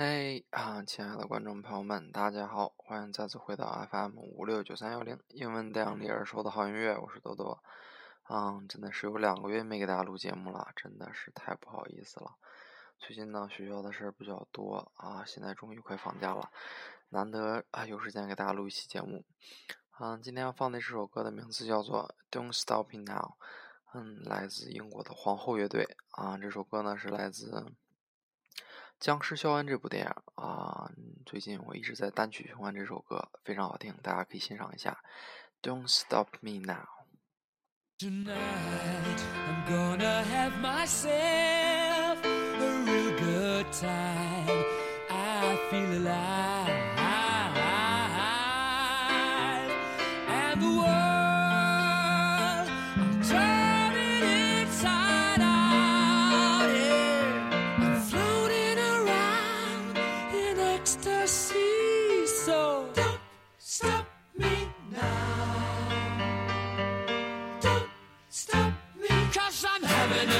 嘿啊，亲爱的观众朋友们，大家好，欢迎再次回到 FM 五六九三幺零英文电影里耳说的好音乐，我是多多。嗯，真的是有两个月没给大家录节目了，真的是太不好意思了。最近呢，学校的事儿比较多啊，现在终于快放假了，难得啊有时间给大家录一期节目。嗯，今天要放的这首歌的名字叫做《Don't Stop Me Now》，嗯，来自英国的皇后乐队啊。这首歌呢是来自。僵尸肖恩这部电影啊，最近我一直在单曲循环这首歌，非常好听，大家可以欣赏一下。Don't stop me now. Tonight I'm gonna have myself a real good time. I feel alive.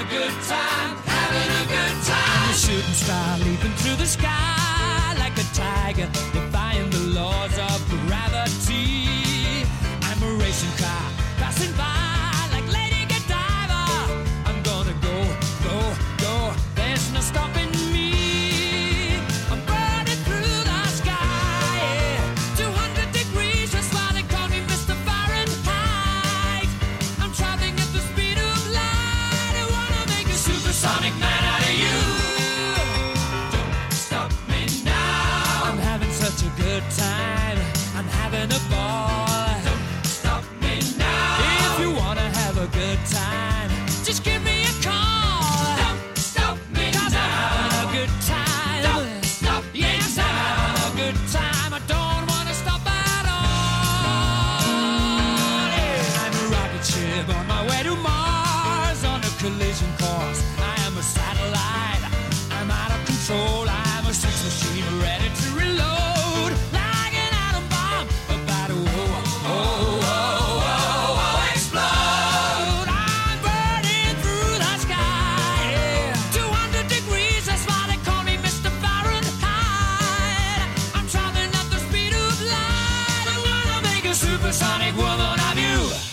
Good time, having a good time. I'm a shooting star leaping through the sky like a tiger, defying the laws of gravity. I'm a racing car passing by collision course. I am a satellite. I'm out of control. I'm a sex machine ready to reload. Like an atom bomb about to oh, oh, oh, oh, oh, explode. I'm burning through the sky. yeah. 200 degrees, that's why they call me Mr. Fahrenheit. I'm traveling at the speed of light. I wanna make a supersonic woman of you.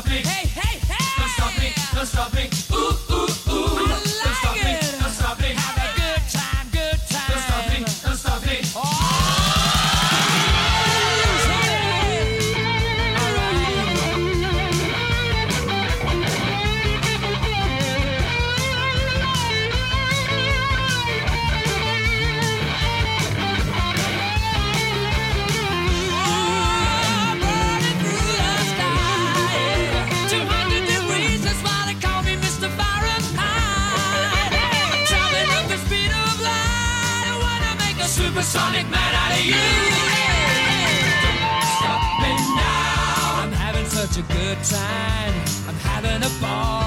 Stop me. Hey, hey, hey! Don't stop me, don't stop me. Supersonic man out of you. Don't stop me now. I'm having such a good time. I'm having a ball.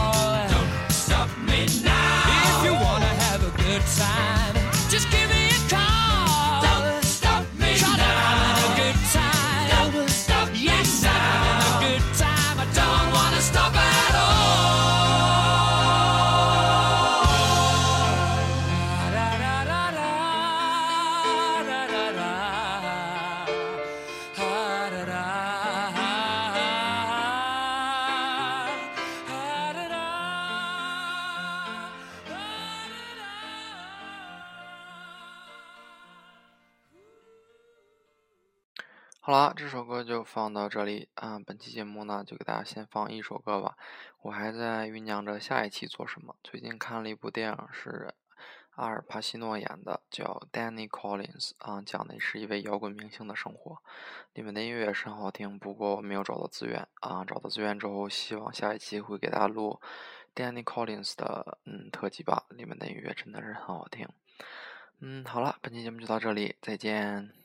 好啦，这首歌就放到这里啊。本期节目呢，就给大家先放一首歌吧。我还在酝酿着下一期做什么。最近看了一部电影，是阿尔帕西诺演的，叫《Danny Collins》啊，讲的是一位摇滚明星的生活。里面的音乐也是很好听，不过我没有找到资源啊。找到资源之后，希望下一期会给大家录 Danny Collins 的嗯特辑吧。里面的音乐真的是很好听。嗯，好了，本期节目就到这里，再见。